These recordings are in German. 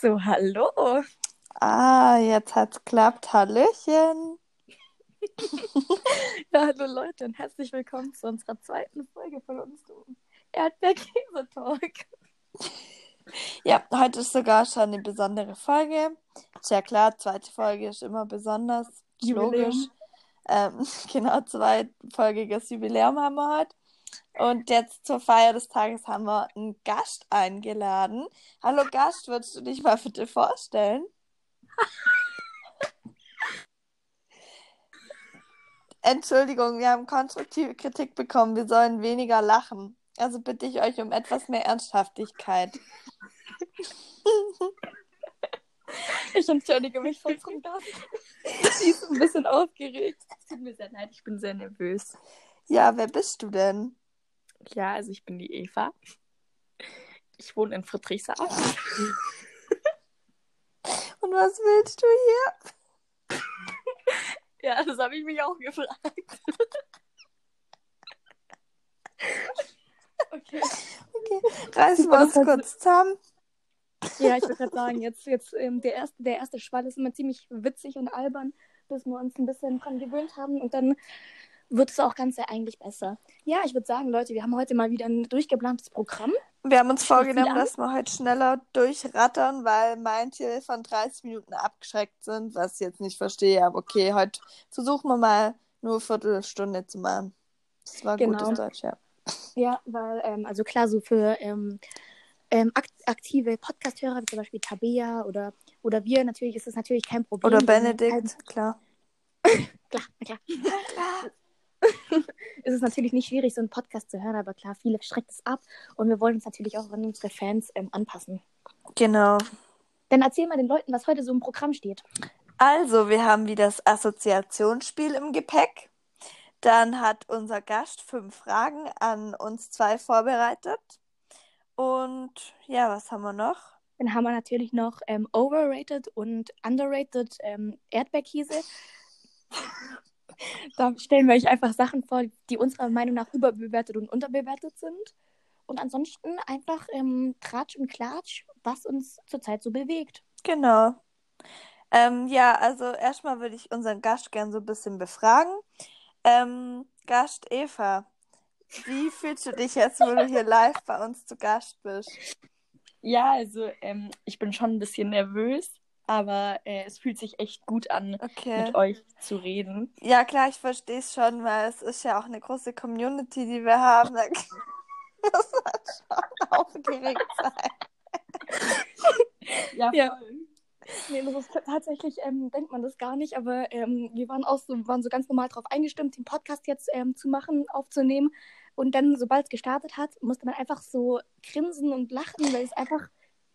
So, hallo. Ah, jetzt hat's klappt. Hallöchen. Ja, hallo Leute und herzlich willkommen zu unserer zweiten Folge von unserem Erdbeerkäse-Talk. Ja, heute ist sogar schon eine besondere Folge. Ja klar, zweite Folge ist immer besonders. Jubiläum. Logisch. Ähm, genau, zweifolgiges Jubiläum haben wir heute. Und jetzt zur Feier des Tages haben wir einen Gast eingeladen. Hallo Gast, würdest du dich mal bitte vorstellen? Entschuldigung, wir haben konstruktive Kritik bekommen. Wir sollen weniger lachen. Also bitte ich euch um etwas mehr Ernsthaftigkeit. Ich entschuldige mich von unserem Gast. Sie ist ein bisschen aufgeregt. Es tut mir sehr leid, ich bin sehr nervös. Ja, wer bist du denn? Ja, also ich bin die Eva. Ich wohne in Friedrichshafen. Und was willst du hier? Ja, das habe ich mich auch gefragt. Okay. Okay, reißen wir uns kurz zusammen. Ja, ich würde gerade sagen, jetzt, jetzt ähm, der, erste, der erste Schwall ist immer ziemlich witzig und albern, bis wir uns ein bisschen dran gewöhnt haben und dann wird es auch ganz sehr eigentlich besser. Ja, ich würde sagen, Leute, wir haben heute mal wieder ein durchgeplantes Programm. Wir haben uns vorgenommen, dass wir heute schneller durchrattern, weil manche von 30 Minuten abgeschreckt sind, was ich jetzt nicht verstehe. Aber okay, heute versuchen wir mal nur eine Viertelstunde zu machen. Das war Genau. gutes Deutsch, ja. Ja, weil, ähm, also klar, so für ähm, ähm, akt aktive Podcast-Hörer, wie zum Beispiel Tabea oder, oder wir, natürlich ist es natürlich kein Problem. Oder sind halt- Benedikt, klar. Klar, na klar. ist es natürlich nicht schwierig, so einen Podcast zu hören, aber klar, viele schreckt es ab und wir wollen uns natürlich auch an unsere Fans ähm, anpassen. Genau. Dann erzähl mal den Leuten, was heute so im Programm steht. Also, wir haben wieder das Assoziationsspiel im Gepäck. Dann hat unser Gast fünf Fragen an uns zwei vorbereitet. Und ja, was haben wir noch? Dann haben wir natürlich noch ähm, overrated und underrated ähm, Erdbeerkäse. Da stellen wir euch einfach Sachen vor, die unserer Meinung nach überbewertet und unterbewertet sind. Und ansonsten einfach ähm, Tratsch und Klatsch, was uns zurzeit so bewegt. Genau. Ähm, ja, also erstmal würde ich unseren Gast gern so ein bisschen befragen. Ähm, Gast Eva, wie fühlst du dich jetzt, wo du hier live bei uns zu Gast bist? Ja, also ähm, ich bin schon ein bisschen nervös, aber äh, es fühlt sich echt gut an, Okay. mit euch zu reden. Ja, klar, ich verstehe es schon, weil es ist ja auch eine große Community, die wir haben. Da muss man schon aufgeregt sein. Ja, Nee, das ist tatsächlich, ähm, denkt man das gar nicht, aber ähm, wir waren auch so, wir waren so ganz normal darauf eingestimmt, den Podcast jetzt ähm, zu machen, aufzunehmen. Und dann, sobald es gestartet hat, musste man einfach so grinsen und lachen, weil es einfach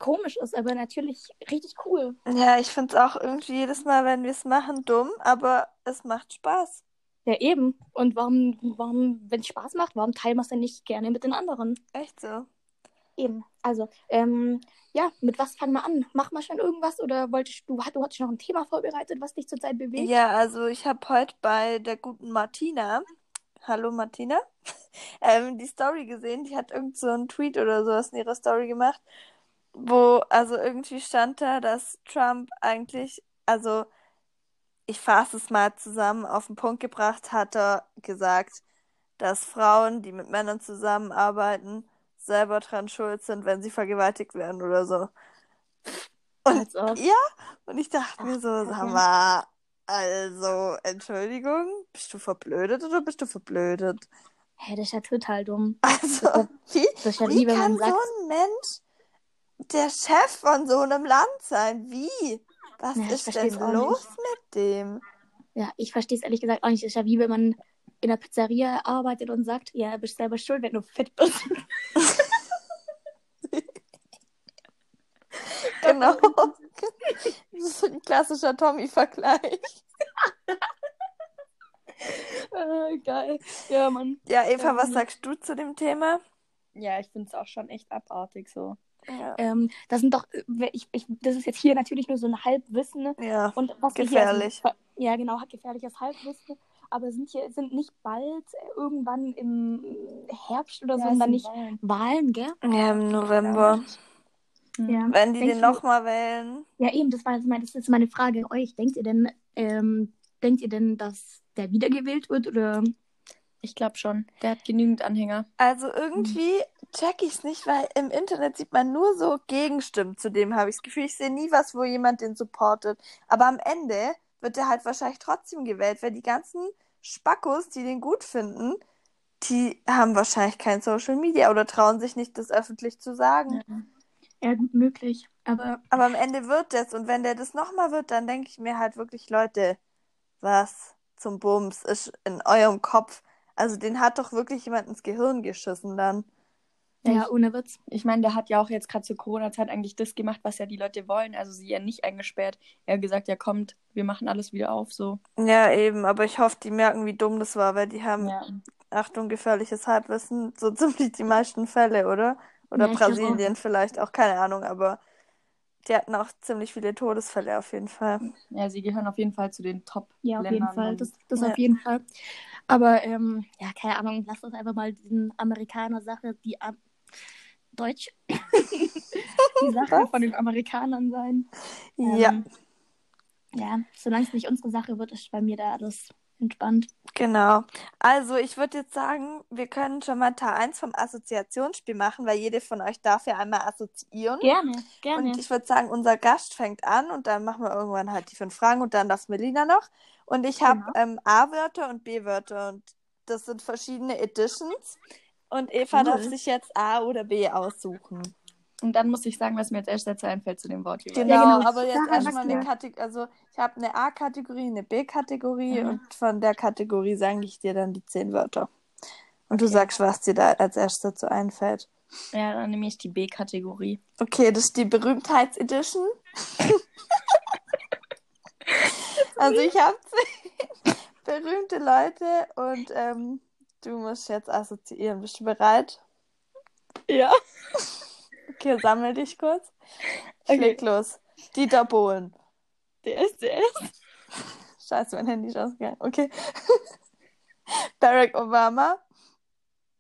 komisch ist, aber natürlich richtig cool. Ja, ich finde es auch irgendwie jedes Mal, wenn wir es machen, dumm, aber es macht Spaß. Ja, eben. Und warum, warum, wenn es Spaß macht, warum teilen wir es denn nicht gerne mit den anderen? Echt so. Eben. Also, ähm, ja, mit was fangen wir an? Mach mal schon irgendwas oder wolltest du, du hattest noch ein Thema vorbereitet, was dich zurzeit bewegt? Ja, also ich habe heute bei der guten Martina, hallo Martina, ähm, die Story gesehen. Die hat irgend so einen Tweet oder sowas in ihrer Story gemacht, wo also irgendwie stand da, dass Trump eigentlich, also ich fasse es mal zusammen, auf den Punkt gebracht hat er gesagt, dass Frauen, die mit Männern zusammenarbeiten, selber dran schuld sind, wenn sie vergewaltigt werden oder so. Und ja, und ich dachte mir so, Ach, sag mal, also, Entschuldigung, bist du verblödet oder bist du verblödet? Hä, das ist ja total dumm. Also, wie, Das ist ja wie wie kann man so sagt, ein Mensch der Chef von so einem Land sein? Wie? Was Ja, ist denn los mit dem? ja, ich verstehe es ehrlich gesagt auch nicht. Das ist ja wie wenn man in der Pizzeria arbeitet und sagt, ja, du bist selber schuld, wenn du fit bist. Genau. Das ist so ein klassischer Tommy-Vergleich. äh, geil. Ja, Mann. Ja, Eva, was Ähm. sagst du zu dem Thema? Ja, ich finde es auch schon echt abartig so. Ja. Ähm, das sind doch, äh, ich, ich, das ist jetzt hier natürlich nur so ein Halbwissen. ne? Ja. Und was wir Gefährlich. Hier, also, ja, genau, gefährliches Halbwissen. Aber sind hier sind nicht bald äh, irgendwann im Herbst oder so, Ja, dann sind nicht Wahlen. Wahlen, gell? Ja, im November. Ja. Wenn die Denkst den nochmal wählen. Ja, eben, das war jetzt meine, das ist meine Frage an euch. Denkt ihr denn, ähm, denkt ihr denn, dass der wiedergewählt wird oder? Ich glaube schon. Der hat genügend Anhänger. Also irgendwie check ich's nicht, weil im Internet sieht man nur so Gegenstimmen zu dem, habe ich das Gefühl. Ich sehe nie was, wo jemand den supportet. Aber am Ende wird er halt wahrscheinlich trotzdem gewählt, weil die ganzen Spackos, die den gut finden, die haben wahrscheinlich kein Social Media oder trauen sich nicht, das öffentlich zu sagen. Ja, gut möglich. Aber Aber am Ende wird das. Und wenn der das nochmal wird, dann denke ich mir halt wirklich, Leute, was zum Bums ist in eurem Kopf. Also den hat doch wirklich jemand ins Gehirn geschissen dann. ja, ohne Witz. Ich meine, der hat ja auch jetzt gerade zur Corona-Zeit eigentlich das gemacht, was ja die Leute wollen. Also sie ja nicht eingesperrt. Er hat gesagt, ja kommt, wir machen alles wieder auf, so. Ja, eben, aber ich hoffe, die merken, wie dumm das war, weil die haben, Ja. Achtung, gefährliches Halbwissen, so ziemlich die meisten Fälle, oder? Oder Ja, Brasilien vielleicht, auch keine Ahnung, aber die hatten auch ziemlich viele Todesfälle auf jeden Fall. Ja, sie gehören auf jeden Fall zu den top Ja, auf jeden Fall. Das, das Ja. auf jeden Fall. Aber ja, ja, keine Ahnung, lass uns einfach mal diesen Amerikaner-Sache, die Am Deutsch, die Sache von den Amerikanern sein. Ja, Ähm, ja, solange es nicht unsere Sache wird, ist bei mir da alles entspannt. genau. Also, ich würde jetzt sagen, wir können schon mal Teil 1 vom Assoziationsspiel machen, weil jede von euch darf ja einmal assoziieren. Gerne, gerne. Und ich würde sagen, unser Gast fängt an und dann machen wir irgendwann halt die fünf Fragen und dann darf Melina noch. Und ich habe Genau. ähm, A-Wörter und B-Wörter und das sind verschiedene Editions. Und Eva Cool. darf sich jetzt A oder B aussuchen. Und dann muss ich sagen, was mir als erstes dazu einfällt zu dem Wort. Genau, Ja, genau. aber jetzt erstmal eine Kategorie. Also ich habe eine A-Kategorie, eine B-Kategorie Mhm. und von der Kategorie sage ich dir dann die zehn Wörter. Und du sagst, was dir da als erstes dazu einfällt. Ja, dann nehme ich die B-Kategorie. Okay, das ist die Berühmtheits-Edition. also ich habe berühmte Leute und ähm, du musst jetzt assoziieren. Bist du bereit? Ja. Okay, sammel dich kurz. Okay. Leg los. Dieter Bohlen. Der ist der ist. Scheiße, mein Handy ist ausgegangen. Okay. Barack Obama.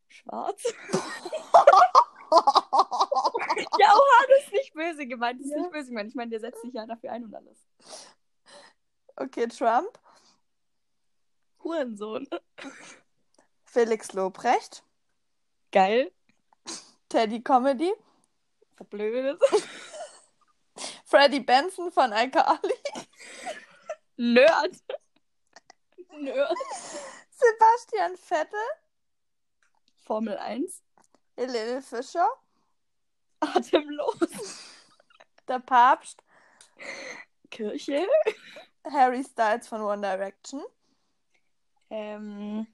Schwarz. ja, oha, das ist nicht böse gemeint. Das ist Ja. nicht böse gemeint. Ich meine, der setzt sich ja dafür ein und alles. Okay, Trump. Hurensohn. Felix Lobrecht. Geil. Teddy Comedy. Verblödet. Freddie Benson von iCarly. Nerd. Nerd. Sebastian Vettel. Formel 1. Helene Fischer. Atemlos. Der Papst. Kirche. Harry Styles von One Direction. Ähm.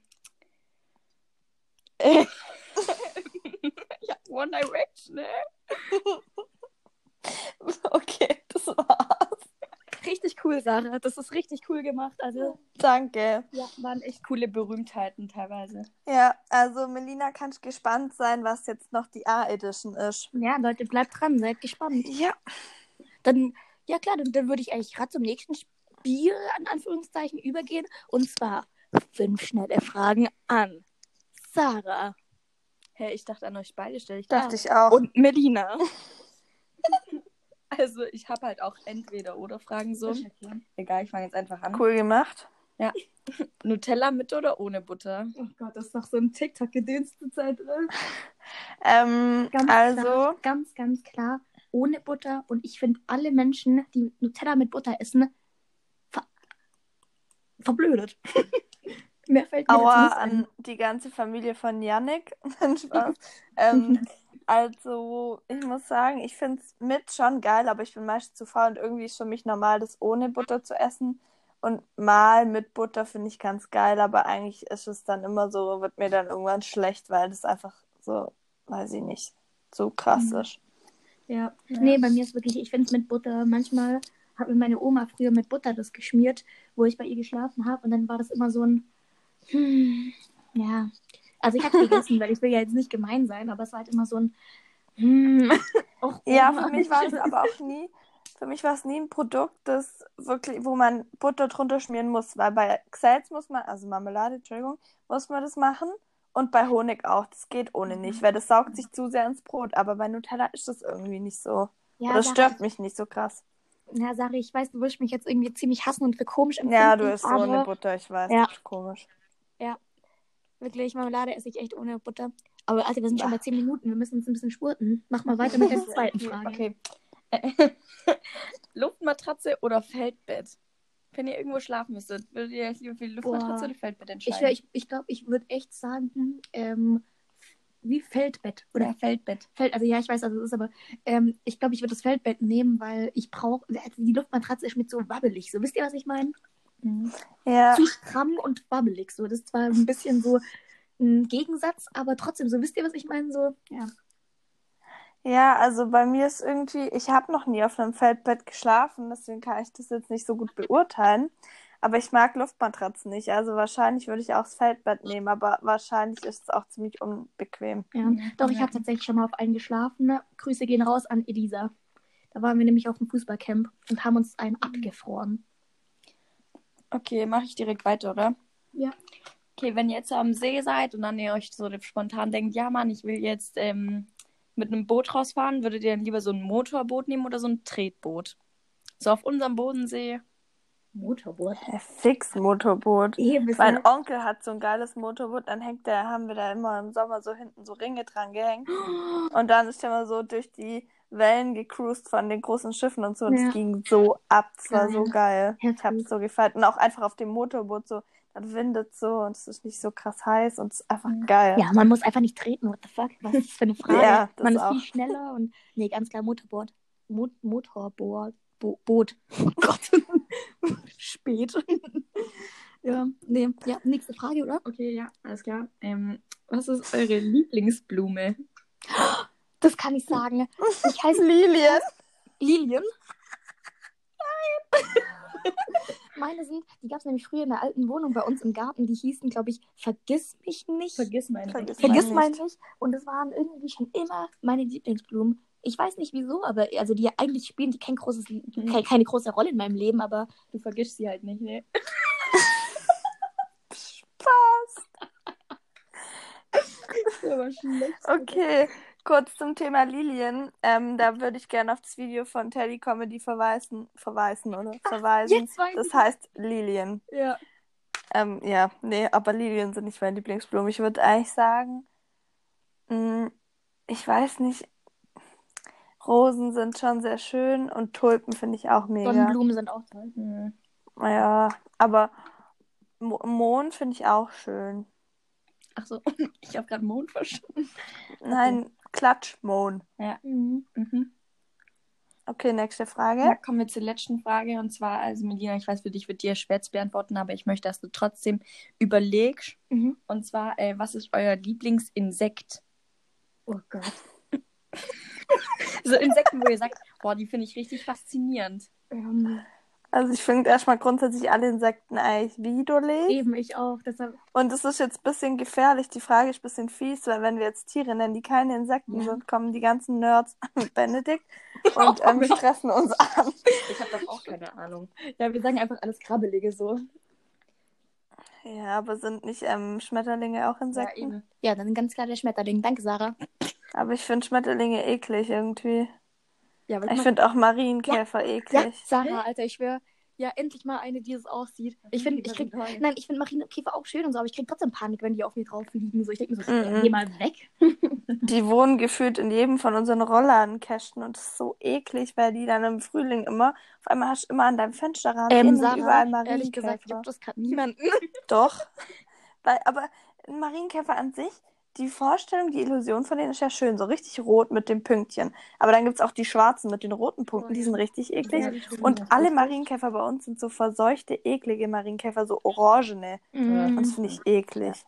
One Direction, ne? Okay, das war's. Richtig cool, Sarah. Das ist richtig cool gemacht. Also, Danke. Ja, waren echt coole Berühmtheiten teilweise. Ja, also Melina, kannst gespannt sein, was jetzt noch die A-Edition ist. ja, Leute, bleibt dran, seid gespannt. Ja. Dann, ja klar, dann, dann würde ich eigentlich gerade zum nächsten Spiel, an Anführungszeichen, übergehen. Und zwar fünf schnelle Fragen an Sarah Hey, ich dachte an euch beide, stelle ich Dachte ich auch. und Melina. Also, ich habe halt auch entweder oder Fragen so. Egal, ich fange jetzt einfach an. Cool gemacht. Nutella mit oder ohne Butter? Oh Gott, das ist doch so ein TikTok-Gedöns zur Zeit drin. Ähm, Ganz also, klar, ganz, ganz klar, ohne Butter. Und ich finde, alle Menschen, die Nutella mit Butter essen, ver verblödet. Mehr fällt mir Aua an die ganze Familie von Yannick. Spaß. ähm, also, ich muss sagen, ich finde es mit schon geil, aber ich bin meistens zu faul und irgendwie ist für mich normal, das ohne Butter zu essen. Und mal mit Butter finde ich ganz geil, aber eigentlich ist es dann immer so, wird mir dann irgendwann schlecht, weil das einfach so, weiß ich nicht, so krass Mhm. ist. Ja. Nee, bei mir ist wirklich, ich finde es mit Butter, manchmal hat mir meine Oma früher mit Butter das geschmiert, wo ich bei ihr geschlafen habe und dann war das immer so ein, hm, ja. Also ich habe gegessen, weil ich will ja jetzt nicht gemein sein, aber es war halt immer so ein, hm. Och, Ja, für mich war es aber auch nie, für mich war es nie ein Produkt, das wirklich, wo man Butter drunter schmieren muss, weil bei Xels muss man, also Marmelade, Entschuldigung, muss man das machen und bei Honig auch. Das geht ohne nicht, weil das saugt sich zu sehr ins Brot, aber bei Nutella ist das irgendwie nicht so. Ja, Sarah, stört mich nicht so krass. Ja, Sarah, ich weiß, du wirst mich jetzt irgendwie ziemlich hassen und für komisch empfinden. Ja, du isst aber ohne Butter, ich weiß. Ja. Das ist komisch. Wirklich, Marmelade esse ich echt ohne Butter. Aber Alter, wir sind schon bei 10 Minuten. Wir müssen uns ein bisschen spurten. Mach mal weiter mit der zweiten Frage. Okay. Luftmatratze oder Feldbett? Wenn ihr irgendwo schlafen müsstet, würdet ihr lieber für die Luftmatratze Boah. oder Feldbett Ich entscheiden? glaube, ich, ich, glaub, ich würde echt sagen, ähm, wie Feldbett. Oder oder Feldbett. Feld, also ja, ich weiß, also es ist aber, ähm, ich glaube, ich würde das Feldbett nehmen, weil ich brauche, also die Luftmatratze ist mir so wabbelig. So, wisst ihr, was ich meine? Mhm. Ja, Zu stramm und wabbelig. So, das zwar ein bisschen so ein Gegensatz, aber trotzdem, so, wisst ihr, was ich meine? So, ja. ja, also bei mir ist irgendwie, ich habe noch nie auf einem Feldbett geschlafen, deswegen kann ich das jetzt nicht so gut beurteilen. Aber ich mag Luftmatratzen nicht, also wahrscheinlich würde ich auch das Feldbett nehmen, aber wahrscheinlich ist es auch ziemlich unbequem. ja. Mhm. Doch, ich habe tatsächlich schon mal auf einen geschlafen. Grüße gehen raus an Elisa. Da waren wir nämlich auf dem Fußballcamp und haben uns einen abgefroren. Okay, mache ich direkt weiter, oder? Ja. Okay, wenn ihr jetzt am See seid und dann ihr euch so spontan denkt, ja Mann, ich will jetzt ähm, mit einem Boot rausfahren, würdet ihr dann lieber so ein Motorboot nehmen oder so ein Tretboot? So auf unserem Bodensee. Motorboot. Ja, fix Motorboot. Eben, Mein Onkel hat so ein geiles Motorboot, dann hängt der, haben wir da immer im Sommer so hinten so Ringe dran gehängt. Und dann ist der mal so durch die Wellen gecruised von den großen Schiffen und so. Und Ja. es ging so ab. Es war so Geil. Ich hab's so gefallen. Und auch einfach auf dem Motorboot so, dann windet so und es ist nicht so krass heiß und es ist einfach Mhm. geil. Ja, man muss einfach nicht treten. What the fuck? Was ist das für eine Frage? Ja, das man ist auch. viel schneller und. Nee, ganz klar Motorboot. Mo Motorboot. Bo Boot. Oh Gott. Spät. ja, nee. Ja, nächste Frage, oder? Okay, ja, alles klar. Ähm, was ist eure Lieblingsblume? Das kann ich sagen. Ich heiße Lilien. Lilien. Nein. Meine sind, die gab es nämlich früher in der alten Wohnung bei uns im Garten. Die hießen, glaube ich, Vergiss mich nicht. Vergiss meine Vergiss nicht. Vergiss Meine mal nicht. Und das waren irgendwie schon immer meine Lieblingsblumen. Ich weiß nicht wieso, aber also die eigentlich spielen die kein großes, keine, keine große Rolle in meinem Leben, aber Du vergisst sie halt nicht, ne? Spaß. Aber schlecht. Okay, kurz zum Thema Lilien. Ähm, da würde ich gerne auf das Video von Teddy Comedy verweisen, verweisen oder verweisen. weiß Das heißt Lilien. Ja. Ähm, ja, nee, aber Lilien sind nicht meine Lieblingsblumen. Ich würde eigentlich sagen, mh, ich weiß nicht, Rosen sind schon sehr schön und Tulpen finde ich auch mega. Sonnenblumen sind auch toll. Hm. Ja, aber Mo Mond finde ich auch schön. Ach so, ich habe gerade Mond verstanden. Nein, Klatschmond. Mhm. Mhm. Okay, nächste Frage. Ja, kommen wir zur letzten Frage. Und zwar, also Melina, ich weiß, für dich wird dir schwer zu beantworten, aber ich möchte, dass du trotzdem überlegst. Mhm. Und zwar, äh, was ist euer Lieblingsinsekt? Oh Gott. So Insekten, wo ihr sagt, boah, die finde ich richtig faszinierend. Ähm, Also ich finde erstmal grundsätzlich alle Insekten eigentlich widerlich. eben, ich auch. Deshalb, Und es ist jetzt ein bisschen gefährlich. Die Frage ist ein bisschen fies, weil wenn wir jetzt Tiere nennen, die keine Insekten Ja. sind, kommen die ganzen Nerds mit Benedikt und ähm, stressen uns an. Ich habe doch auch keine Ahnung. ja, wir sagen einfach alles Krabbelige so. Ja, aber sind nicht ähm, Schmetterlinge auch Ja, Insekten? eben. Ja, dann ganz klar der Schmetterling. Danke, Sarah. aber ich finde Schmetterlinge eklig irgendwie. Ja, aber Ich finde auch Marienkäfer Ja, eklig. Sarah, Alter, ich schwöre, ja, endlich mal eine, die es aussieht. Ich finde, ich krieg, nein, ich finde Marienkäfer auch schön und so, aber ich krieg trotzdem Panik, wenn die auf mir drauf fliegen. So, ich denke mir so, Mhm. geh mal weg. Die wohnen gefühlt in jedem von unseren Rollladenkästen und das ist so eklig, weil die dann im Frühling immer, auf einmal hast du immer an deinem Fensterrahmen Ähm, innen Sarah, überall ehrlich gesagt, Marienkäfer. juckt das gerade niemanden. Doch. Weil, aber ein Marienkäfer an sich, die Vorstellung, die Illusion von denen ist ja schön, so richtig rot mit den Pünktchen. Aber dann gibt es auch die schwarzen mit den roten Punkten, die sind richtig eklig. Ja. Und alle Marienkäfer bei uns sind so verseuchte, eklige Marienkäfer, so orangene. Und das Mhm. finde ich eklig.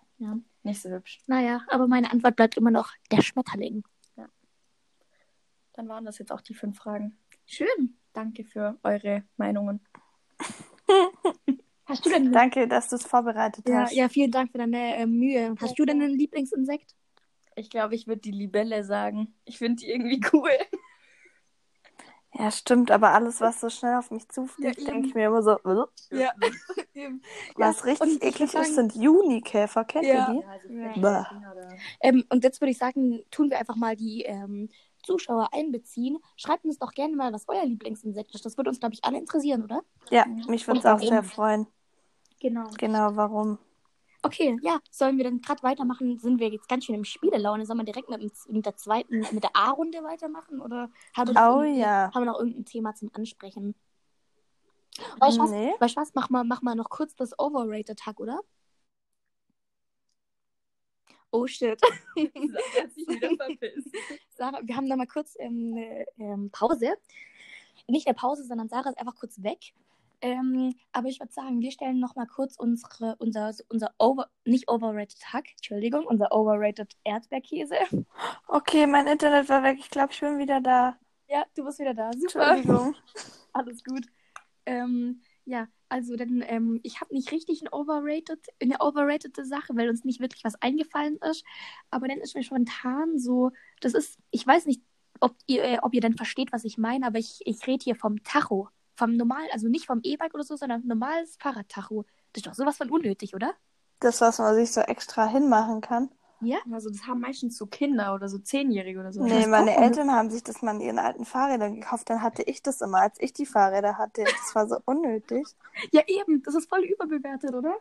Nicht so hübsch. Naja, aber meine Antwort bleibt immer noch der Schmetterling. Dann waren das jetzt auch die fünf Fragen. Schön. Danke für eure Meinungen. Hast du denn Danke, dass du es vorbereitet ja, hast. ja, vielen Dank für deine äh, Mühe. Hast du denn ein Lieblingsinsekt? Ich glaube, ich würde die Libelle sagen. Ich finde die irgendwie cool. Ja, stimmt, aber alles, was so schnell auf mich zufliegt, Ja, denke eben. ich mir immer so, "Ugh." Ja. was Ja, richtig eklig würd ist, sagen- sind Junikäfer. Kennt Ja. ihr die? also Ja. Bäh. Ähm, und jetzt würde ich sagen, tun wir einfach mal die ähm, Zuschauer einbeziehen. Schreibt uns doch gerne mal, was euer Lieblingsinsekt ist. Das würde uns, glaube ich, alle interessieren, oder? Ja, mich würde es auch sehr freuen. Genau. Genau, warum? Okay, ja, sollen wir dann gerade weitermachen? Sind wir jetzt ganz schön im Spielelaune? Sollen wir direkt mit, dem- mit der zweiten, mit der A-Runde weitermachen? Oder haben wir, noch Oh ja. haben wir noch irgendein Thema zum Ansprechen? Weißt du was? Nee. Du was? Mach mal, mach mal noch kurz das Overrated-Tag, oder? Oh shit. hat sich wieder verpisst. Sarah, wir haben da mal kurz ähm, eine ähm, Pause. Nicht eine Pause, sondern Sarah ist einfach kurz weg. Ähm, aber ich würde sagen, wir stellen noch mal kurz unsere, unser, unser Over, nicht Overrated Hack, Entschuldigung, unser Overrated Erdbeerkäse. Okay, mein Internet war weg. Ich glaube, ich bin wieder da. Ja, du bist wieder da. Super. Entschuldigung. Alles gut. Ähm, ja, also dann, ähm, ich habe nicht richtig ein Overrated, eine overratede Sache, weil uns nicht wirklich was eingefallen ist. Aber dann ist mir spontan so, das ist, ich weiß nicht, ob ihr, äh, ob ihr dann versteht, was ich meine, aber ich, ich rede hier vom Tacho. Vom normal, also nicht vom E-Bike oder so, sondern normales Fahrradtacho. Das ist doch sowas von unnötig, oder? Das, was man sich so extra hinmachen kann. Ja? Also das haben meistens so Kinder oder so Zehnjährige oder so. Nee, meine? Eltern haben sich das mal in ihren alten Fahrrädern gekauft. Dann hatte ich das immer, als ich die Fahrräder hatte. Das war so unnötig. Ja, eben. Das ist voll überbewertet, oder?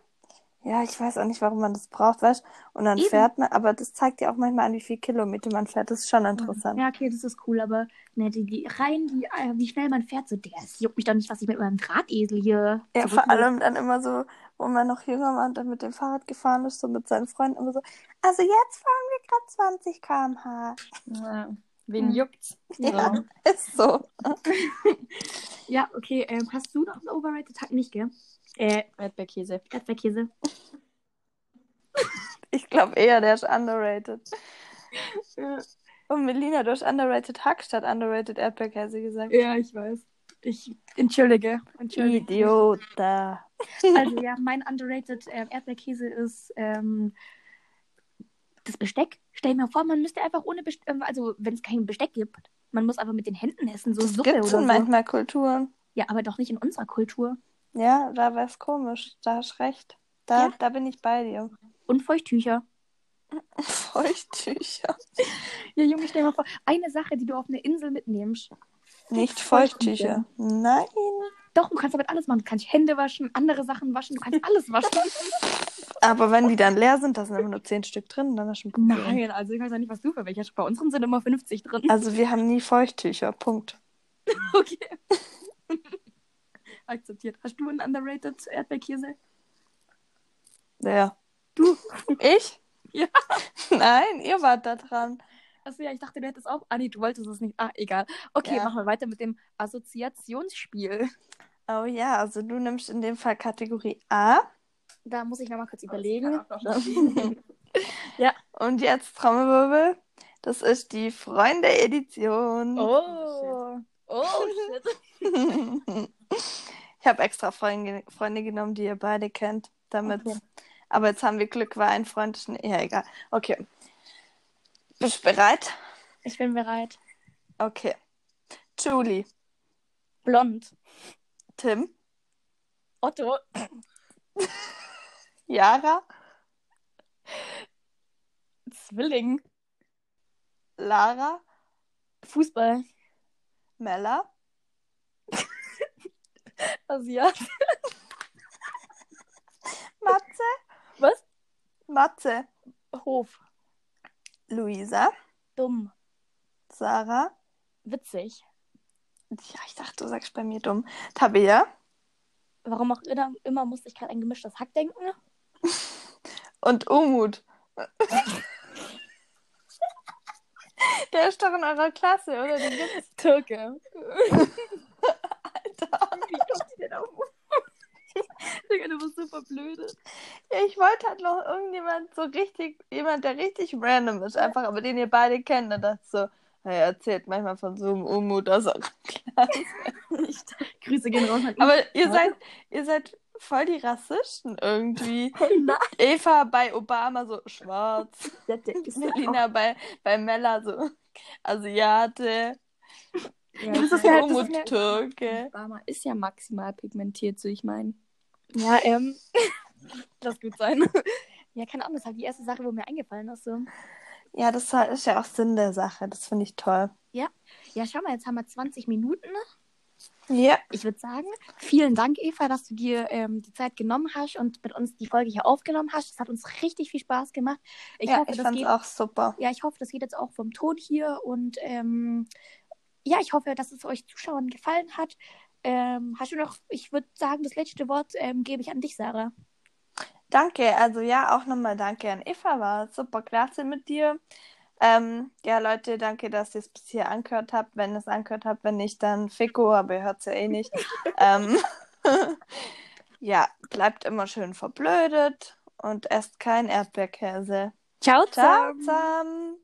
Ja, ich weiß auch nicht, warum man das braucht, weißt Und dann Eben. fährt man, aber das zeigt ja auch manchmal an, wie viel Kilometer man fährt. Das ist schon interessant. Ja, okay, das ist cool, aber ne, die, die rein, die, äh, wie schnell man fährt, so, der juckt mich doch nicht, was ich mit meinem Drahtesel hier. Ja, vor allem dann immer so, wo man noch jünger war und dann mit dem Fahrrad gefahren ist, so mit seinen Freunden immer so, also jetzt fahren wir gerade 20 km/h. Ja. Wen Hm. juckt's? Ja, So. ist so. Ja, okay, ähm, hast du noch einen Overrated Tag nicht, gell? Äh, Erdbeerkäse. Erdbeerkäse. Ich glaube eher, der ist underrated. Und Melina, du hast underrated Hack statt underrated Erdbeerkäse gesagt. Ja, ich weiß. Ich entschuldige. entschuldige. Idiota. Also ja, mein underrated ähm, Erdbeerkäse ist ähm, das Besteck. Stell dir mal vor, man müsste einfach ohne Besteck, also wenn es kein Besteck gibt, man muss einfach mit den Händen essen, so Suppe Gibt oder schon so. manchmal Kulturen. Ja, aber doch nicht in unserer Kultur. Ja, da war es komisch. Da hast recht. Da, Ja. da bin ich bei dir. Und Feuchttücher. Feuchttücher. Ja, Junge, stell dir mal vor, eine Sache, die du auf eine Insel mitnimmst. Nicht. Feuchttücher. Nein. Doch, du kannst damit alles machen. Du kannst Hände waschen, andere Sachen waschen, du kannst alles waschen. Aber wenn die dann leer sind, da sind immer nur 10 Stück drin, dann ist ein Problem. Nein, also ich weiß ja nicht, was du für welche hast. Bei unseren sind immer 50 drin. Also wir haben nie Feuchttücher. Punkt. Okay. Akzeptiert. Hast du einen underrated Erdbeerkäse? Ja. Du? Ich? Ja. Nein, ihr wart da dran. Achso, ja, ich dachte, du hättest auch. Ah, nee, du wolltest es nicht. Ah, egal. Okay, Ja. machen wir weiter mit dem Assoziationsspiel. Oh ja, also du nimmst in dem Fall Kategorie A. Da muss ich nochmal kurz überlegen. Und jetzt Trommelwirbel. Das ist die Freunde-Edition. Oh. Oh, shit. Ich habe extra Freunde, Freunde genommen, die ihr beide kennt. Damit. Okay. Aber jetzt haben wir Glück, weil ein Freund ist. Ja, egal. Okay. Bist du bereit? Ich bin bereit. Okay. Julie. Blond. Tim. Otto. Yara. Zwilling. Lara. Fußball. Mella. Asiat. Matze. Was? Matze. Hof. Luisa. Dumm. Sarah. Witzig. Ja, ich dachte, du sagst bei mir dumm. Tabea. Warum auch immer, immer musste ich gerade ein gemischtes Hack denken. Und Umut. Der ist doch in eurer Klasse, oder? Den gibt's. Türke. Alter. Wie kommt die denn auf? Digga, du bist super blöde. Ja, ich wollte halt noch irgendjemand so richtig, jemand, der richtig random ist, einfach, aber den ihr beide kennt. Und dachte so, er erzählt manchmal von so einem Umut aus eurer Klasse. Grüße gehen raus. Aber ihr seid, ihr seid voll die Rassisten irgendwie. Nein. Eva bei Obama so schwarz. Der, der ist Melina bei, bei Mella so Asiate. Ja, das ist ja halt- das Türke. Obama ist ja maximal pigmentiert, so ich meine. Ja, ähm. Lass gut sein. Ja, keine Ahnung, das ist halt die erste Sache, wo mir eingefallen ist. So. Ja, das ist ja auch Sinn der Sache. Das finde ich toll. Ja. Ja, schau mal, jetzt haben wir 20 Minuten. Ja. Ich würde sagen, vielen Dank, Eva, dass du dir ähm, die Zeit genommen hast und mit uns die Folge hier aufgenommen hast. Es hat uns richtig viel Spaß gemacht. Ich ja, hoffe, ich das fand's geht. auch super. Ja, ich hoffe, das geht jetzt auch vom Ton hier und ähm, ja, ich hoffe, dass es euch Zuschauern gefallen hat. Ähm, hast du noch, ich würde sagen, das letzte Wort ähm, gebe ich an dich, Sarah. Danke, also ja, auch nochmal danke an Eva, war super klasse mit dir. Ähm, ja, Leute, danke, dass ihr es bis hier angehört habt. Wenn ihr es angehört habt, wenn nicht, dann Fico, aber ihr hört es ja eh nicht. ähm, ja, bleibt immer schön verblödet und esst kein Erdbeerkäse. Ciao, Ciao zusammen.